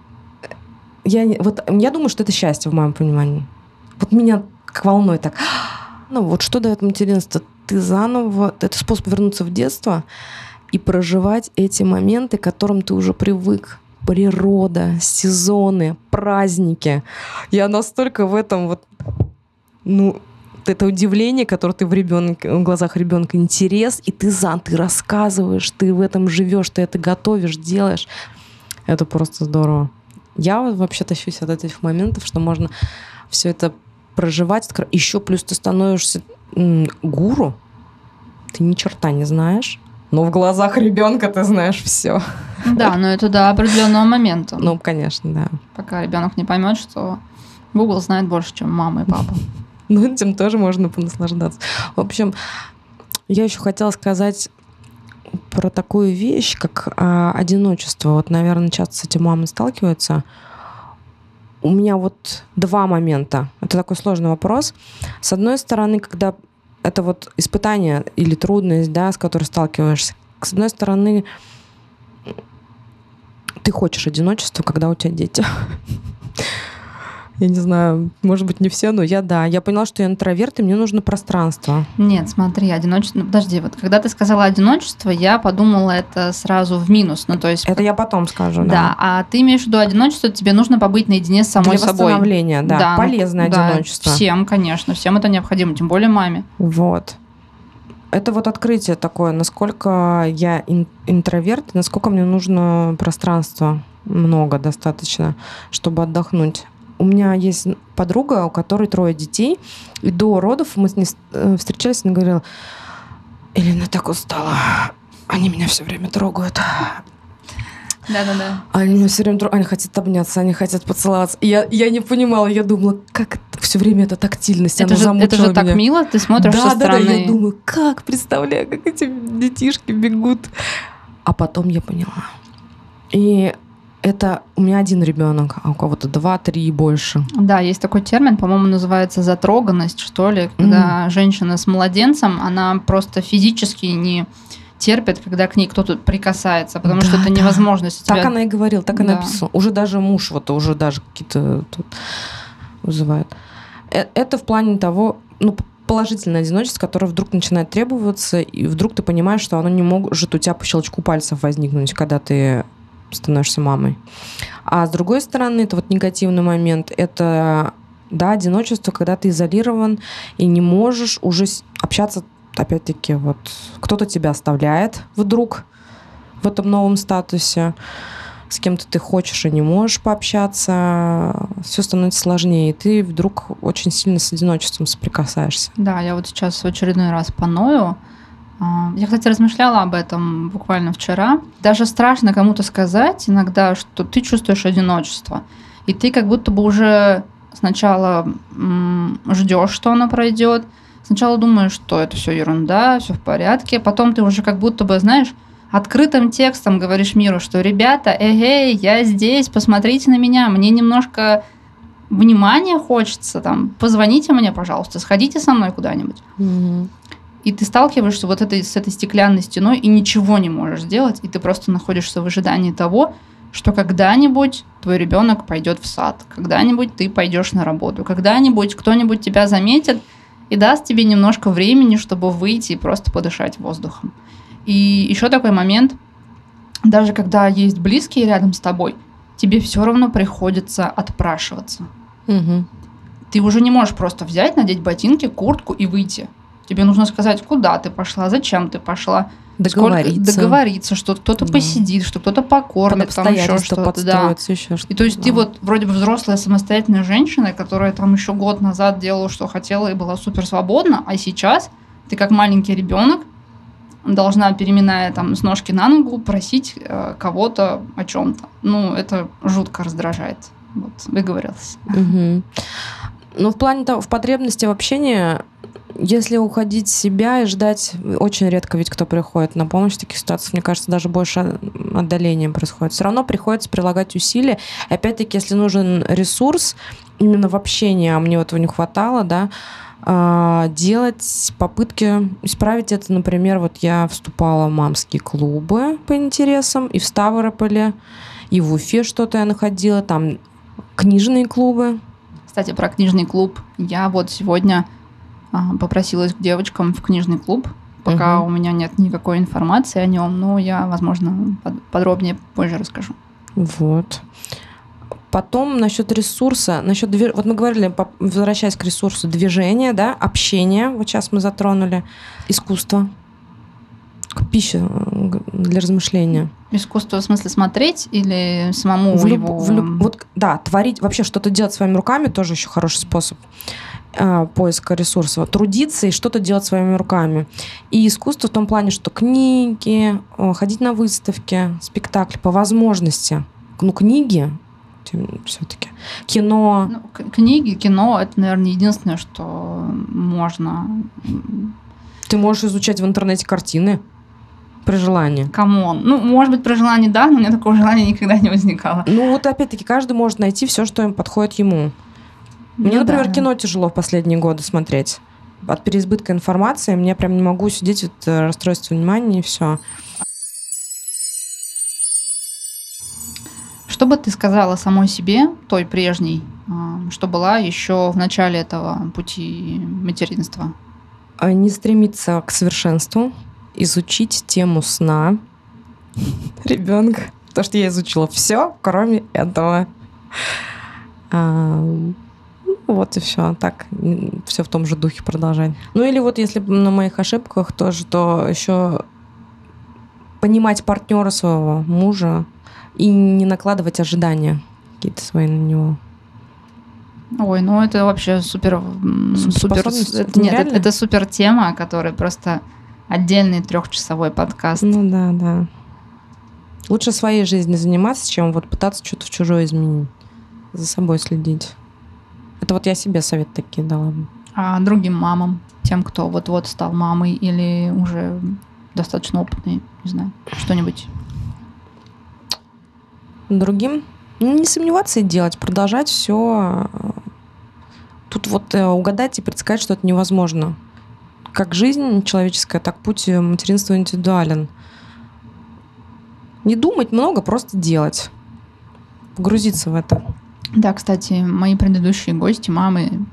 я, вот, я думаю, что это счастье в моем понимании. Вот меня как волной так. Ну вот что дает материнство? Ты заново, это способ вернуться в детство и проживать эти моменты, к которым ты уже привык. Природа, сезоны, праздники. Я настолько в этом вот, ну, это удивление, которое ты в, ребенке, в глазах ребенка, интерес, и ты за, ты рассказываешь, ты в этом живешь, ты это готовишь, делаешь. Это просто здорово. Я вообще тащусь от этих моментов, что можно все это проживать. Еще плюс ты становишься гуру, ты ни черта не знаешь, но в глазах ребенка ты знаешь все. Да, но это до определенного момента. Ну, конечно, да. Пока ребенок не поймет, что Google знает больше, чем мама и папа. Ну, этим тоже можно понаслаждаться. В общем, я еще хотела сказать про такую вещь, как а, одиночество. Вот, наверное, часто с этим мамы сталкиваются. У меня вот два момента. Это такой сложный вопрос. С одной стороны, когда это вот испытание или трудность, да, с которой сталкиваешься. С одной стороны, ты хочешь одиночества, когда у тебя дети. Я не знаю, может быть, не все, но я да. Я поняла, что я интроверт, и мне нужно пространство. Нет, смотри, одиночество... Ну, подожди, вот когда ты сказала одиночество, я подумала это сразу в минус. Ну, то есть... Это я потом скажу, да. Да, а ты имеешь в виду одиночество, тебе нужно побыть наедине с самой Для собой. восстановления, да. да ну, Полезное ну, одиночество. Да, всем, конечно, всем это необходимо, тем более маме. Вот это вот открытие такое, насколько я интроверт, насколько мне нужно пространства много достаточно, чтобы отдохнуть у меня есть подруга, у которой трое детей, и до родов мы с ней э, встречались, и она говорила, Элина так устала, они меня все время трогают. Да-да-да. Они меня все время трогают, они хотят обняться, они хотят поцеловаться. И я, я не понимала, я думала, как это, все время эта тактильность, это она же, Это же меня. так мило, ты смотришь да, со стороны. Да, да, я думаю, как, представляю, как эти детишки бегут. А потом я поняла. И это у меня один ребенок, а у кого-то два, три и больше. Да, есть такой термин, по-моему, называется затроганность, что ли, когда mm. женщина с младенцем, она просто физически не терпит, когда к ней кто-то прикасается, потому да, что это да. невозможно. Тебя... Так она и говорила, так да. она написала. Уже даже муж вот уже даже какие-то тут вызывает. Э, это в плане того, ну, положительное одиночество, которое вдруг начинает требоваться, и вдруг ты понимаешь, что оно не может у тебя по щелчку пальцев возникнуть, когда ты становишься мамой. А с другой стороны, это вот негативный момент, это да, одиночество, когда ты изолирован и не можешь уже общаться, опять-таки, вот кто-то тебя оставляет вдруг в этом новом статусе, с кем-то ты хочешь и не можешь пообщаться, все становится сложнее, и ты вдруг очень сильно с одиночеством соприкасаешься. Да, я вот сейчас в очередной раз поною, я, кстати, размышляла об этом буквально вчера. Даже страшно кому-то сказать иногда, что ты чувствуешь одиночество. И ты как будто бы уже сначала ждешь, что оно пройдет. Сначала думаешь, что это все ерунда, все в порядке. Потом ты уже как будто бы, знаешь, открытым текстом говоришь миру, что ребята, эгей, я здесь, посмотрите на меня, мне немножко внимания хочется, там, позвоните мне, пожалуйста, сходите со мной куда-нибудь. Mm-hmm и ты сталкиваешься вот этой, с этой стеклянной стеной и ничего не можешь сделать, и ты просто находишься в ожидании того, что когда-нибудь твой ребенок пойдет в сад, когда-нибудь ты пойдешь на работу, когда-нибудь кто-нибудь тебя заметит и даст тебе немножко времени, чтобы выйти и просто подышать воздухом. И еще такой момент, даже когда есть близкие рядом с тобой, тебе все равно приходится отпрашиваться. Угу. Ты уже не можешь просто взять, надеть ботинки, куртку и выйти Тебе нужно сказать, куда ты пошла, зачем ты пошла. Договориться. Сколько, договориться, что кто-то Да. посидит, что кто-то покормит, там еще что-то. Да. еще что-то. И то есть ты да. вот вроде бы взрослая самостоятельная женщина, которая там еще год назад делала, что хотела и была супер свободна, а сейчас ты как маленький ребенок должна, переминая там с ножки на ногу, просить э, кого-то о чем-то. Ну, это жутко раздражает. Вот, выговорилась. Мгм. Ну, в плане того, в потребности в общении, если уходить себя и ждать, очень редко ведь кто приходит на помощь в таких ситуациях, мне кажется, даже больше отдаления происходит. Все равно приходится прилагать усилия. Опять-таки, если нужен ресурс именно в общении, а мне этого не хватало, да, а, делать попытки исправить это. Например, вот я вступала в мамские клубы по интересам, и в Ставрополе, и в Уфе что-то я находила, там книжные клубы, Кстати, про книжный клуб. Я вот сегодня попросилась к девочкам в книжный клуб. Пока Мгм. у меня нет никакой информации о нем, но я, возможно, под- подробнее позже расскажу. Вот. Потом насчет ресурса, насчет две- вот мы говорили, возвращаясь к ресурсу, движения, да, общение, вот сейчас мы затронули, искусство, к пище э, для размышления. Искусство в смысле смотреть или самому В люб- его... в люб- вот, да, творить, вообще что-то делать своими руками тоже еще хороший способ э, поиска ресурсов. Трудиться и что-то делать своими руками. И искусство в том плане, что книги, э, ходить на выставки, спектакли по возможности. Ну, книги все-таки. Кино. Ну, книги, кино — это, наверное, единственное, что можно... Ты можешь изучать в интернете картины при желании. Come on. Ну, может быть, про желание да, но у меня такого желания никогда не возникало. Ну, вот опять-таки, каждый может найти все, что им подходит ему. Мне, Ну например, да. кино тяжело в последние годы смотреть. От переизбытка информации мне прям не могу сидеть, вот, э, расстройство внимания и все. Что бы ты сказала самой себе, той прежней, а, что была еще в начале этого пути материнства? А Не стремиться к совершенству, изучить тему сна ребенка. Потому что я изучила все, кроме этого. А, ну, вот и все. Так, все в том же духе продолжать. Ну или вот если на моих ошибках тоже, то еще понимать партнера своего мужа и не накладывать ожидания какие-то свои на него. Ой, ну это вообще супер... супер это- нет, это, это супер тема, которая просто отдельный трехчасовой подкаст. Ну да, да. Лучше своей жизнью заниматься, чем вот пытаться что-то в чужое изменить. За собой следить. Это вот я себе совет такие дала. бы. А другим мамам, тем, кто вот-вот стал мамой или уже достаточно опытный, не знаю, что-нибудь. Другим ну, не сомневаться и делать, продолжать все. Тут вот э, угадать и предсказать, что это невозможно. Как жизнь человеческая, так путь э, материнства индивидуален. Не думать много, просто делать. Погрузиться в это. Да, кстати, мои предыдущие гости, мамы,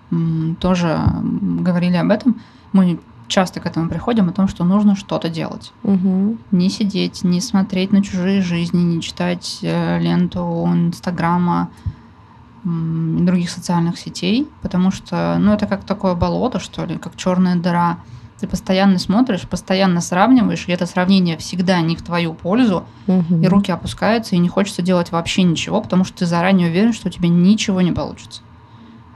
тоже говорили об этом. Мы часто к этому приходим, о том, что нужно что-то делать. Угу. Не сидеть, не смотреть на чужие жизни, не читать э, ленту Инстаграма других социальных сетей, потому что, ну, это как такое болото, что ли, как черная дыра. Ты постоянно смотришь, постоянно сравниваешь, и это сравнение всегда не в твою пользу, и руки опускаются, и не хочется делать вообще ничего, потому что ты заранее уверен, что у тебя ничего не получится.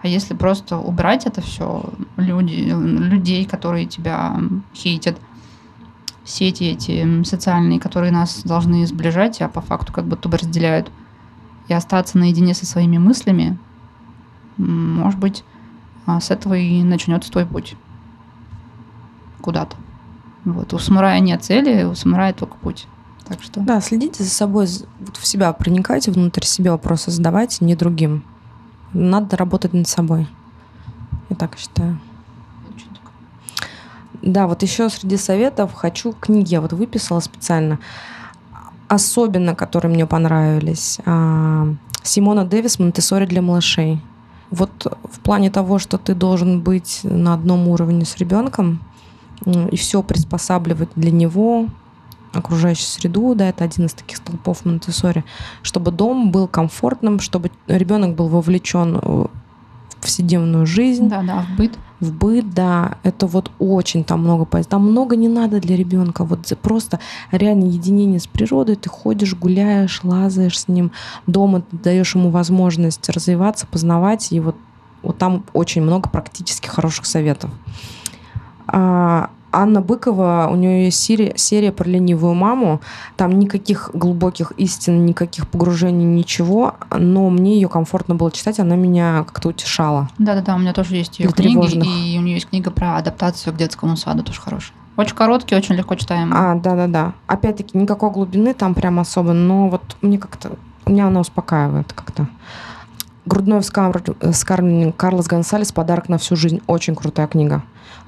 А если просто убрать это все, люди, людей, которые тебя хейтят, сети эти социальные, которые нас должны сближать, а по факту как будто бы разделяют, и остаться наедине со своими мыслями, может быть, а, с этого и начнется твой путь куда-то. Вот. У самурая нет цели, у самурая только путь. Так что... Да, следите за собой, вот в себя проникайте, внутрь себя вопросы задавайте, не другим. Надо работать над собой. Я так считаю. Да, вот еще среди советов хочу книги, я вот выписала специально, особенно, которые мне понравились. А, Симона Дэвис «Монтессори для малышей». Вот в плане того, что ты должен быть на одном уровне с ребенком и все приспосабливать для него, окружающую среду, да, это один из таких столпов Монтессори, чтобы дом был комфортным, чтобы ребенок был вовлечен в повседневную жизнь. Да, да, в быт. В быт, да. Это вот очень там много позиций. Там много не надо для ребенка. Вот просто реально единение с природой. Ты ходишь, гуляешь, лазаешь с ним. Дома ты даешь ему возможность развиваться, познавать. И вот, вот там очень много практически хороших советов. А, Анна Быкова, у нее есть серия, серия про ленивую маму. Там никаких глубоких истин, никаких погружений, ничего. Но мне ее комфортно было читать, она меня как-то утешала. Да-да-да, у меня тоже есть ее книги, тревожных. и у нее есть книга про адаптацию к детскому саду, тоже хорошая. Очень короткий, очень легко читаемый. А, да-да-да. Опять-таки, никакой глубины там прям особо, но вот мне как-то... Меня она успокаивает как-то. Грудной вскармливание Карлос Гонсалес «Подарок на всю жизнь». Очень крутая книга.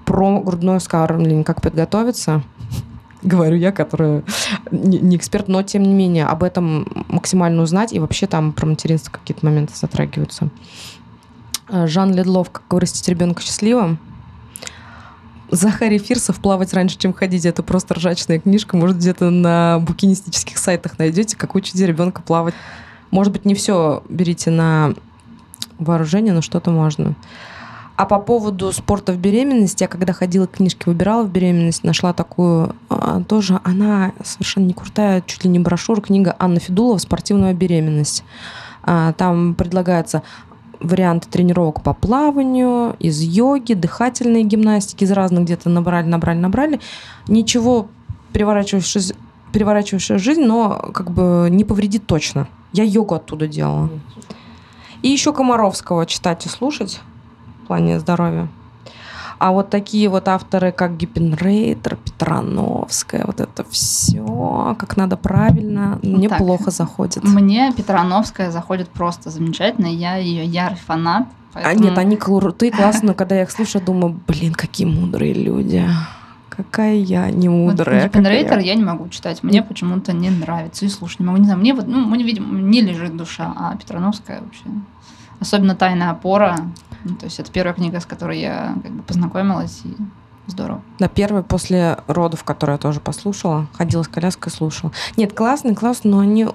Про грудное вскармливание, как подготовиться. Говорю я, которая не эксперт, но тем не менее об этом максимально узнать. И вообще там про материнство какие-то моменты затрагиваются. Э, Жан Ледлов «Как вырастить ребенка счастливым». Захарий Фирсов «Плавать раньше, чем ходить». Это просто ржачная книжка. Может, где-то на букинистических сайтах найдете, как учить ребенка плавать. Может быть, не все берите на вооружение, но что-то можно. А по поводу спорта в беременности, я когда ходила книжки, выбирала в беременность, нашла такую а, тоже, она совершенно не крутая, чуть ли не брошюра, книга Анны Федулова «Спортивная беременность». А, Там предлагается варианты тренировок по плаванию, из йоги, дыхательной гимнастики, из разных где-то набрали, набрали, набрали. Ничего переворачивающего, переворачивающего жизнь, но как бы не повредит точно. Я йогу оттуда делала. И еще Комаровского читать и слушать в плане здоровья. А вот такие вот авторы, как Гиппенрейтер, Петрановская, вот это все, как надо правильно, мне Так. плохо заходит. Мне Петрановская заходит просто замечательно. Я ее ярый фанат. А поэтому- нет, они крутые, классные, но когда я их слушаю, думаю, блин, какие мудрые люди. Какая я не Вот мудрая. Гиппенрейтер какая я. я не могу читать. Мне почему-то не нравится. И слушать не могу. Не знаю, мне вот, ну, мне, видимо, не лежит душа. А Петрановская вообще... Особенно «Тайная опора». Ну, то есть это первая книга, с которой я как бы познакомилась. И здорово. На первой после родов, которую я тоже послушала, ходила с коляской, слушала. Нет, классный, классно, но они...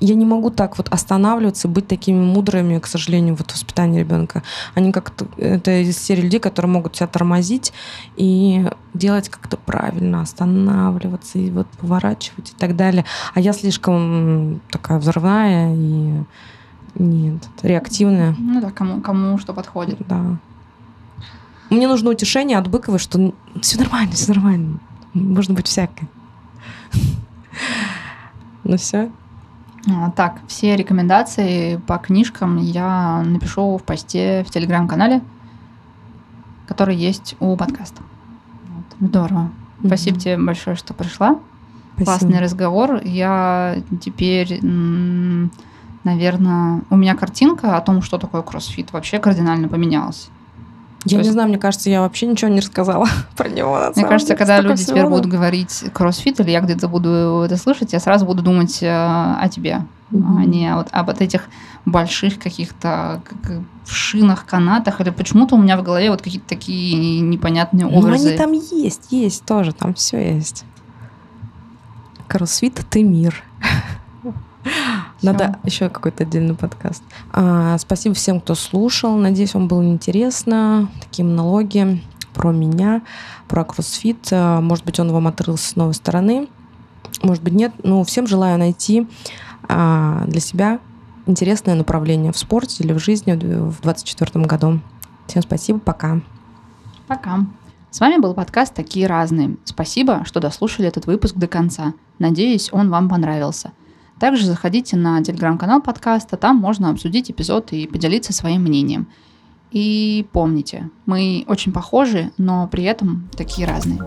Я не могу так вот останавливаться, быть такими мудрыми, к сожалению, вот в воспитании ребенка. Они как-то... Это из серии людей, которые могут себя тормозить и делать как-то правильно, останавливаться и вот поворачивать и так далее. А я слишком такая взрывная и нет, реактивная. Ну да, кому, кому что подходит. Да. Мне нужно утешение от Быковой, что все нормально, все нормально. Можно быть всякой. Ну все. А, Так, все рекомендации по книжкам я напишу в посте в телеграм-канале, который есть у подкаста. Вот. Здорово. Спасибо тебе большое, что пришла. Классный разговор. Я теперь, наверное, у меня картинка о том, что такое кроссфит, вообще кардинально поменялась. Я То не есть- знаю, мне кажется, я вообще ничего не рассказала про него. Мне кажется, деле. когда люди теперь будут говорить кроссфит, или я где-то буду это слышать, я сразу буду думать э, о тебе, Мгм. а не вот об вот этих больших каких-то как- шинах, канатах, или почему-то у меня в голове вот какие-то такие непонятные Ну, образы. они там есть, есть тоже, там все есть. Кроссфит — ты мир. Надо еще какой-то отдельный подкаст. А, спасибо всем, кто слушал. Надеюсь, вам было интересно. Такие монологи про меня, про кроссфит. А, Может быть, он вам открылся с новой стороны. Может быть, нет. Но всем желаю найти а, для себя интересное направление в спорте или в жизни в 2024 году. Всем спасибо. Пока. Пока. С вами был подкаст «Такие разные». Спасибо, что дослушали этот выпуск до конца. Надеюсь, он вам понравился. Также заходите на телеграм-канал подкаста, там можно обсудить эпизод и поделиться своим мнением. И помните, мы очень похожи, но при этом такие разные.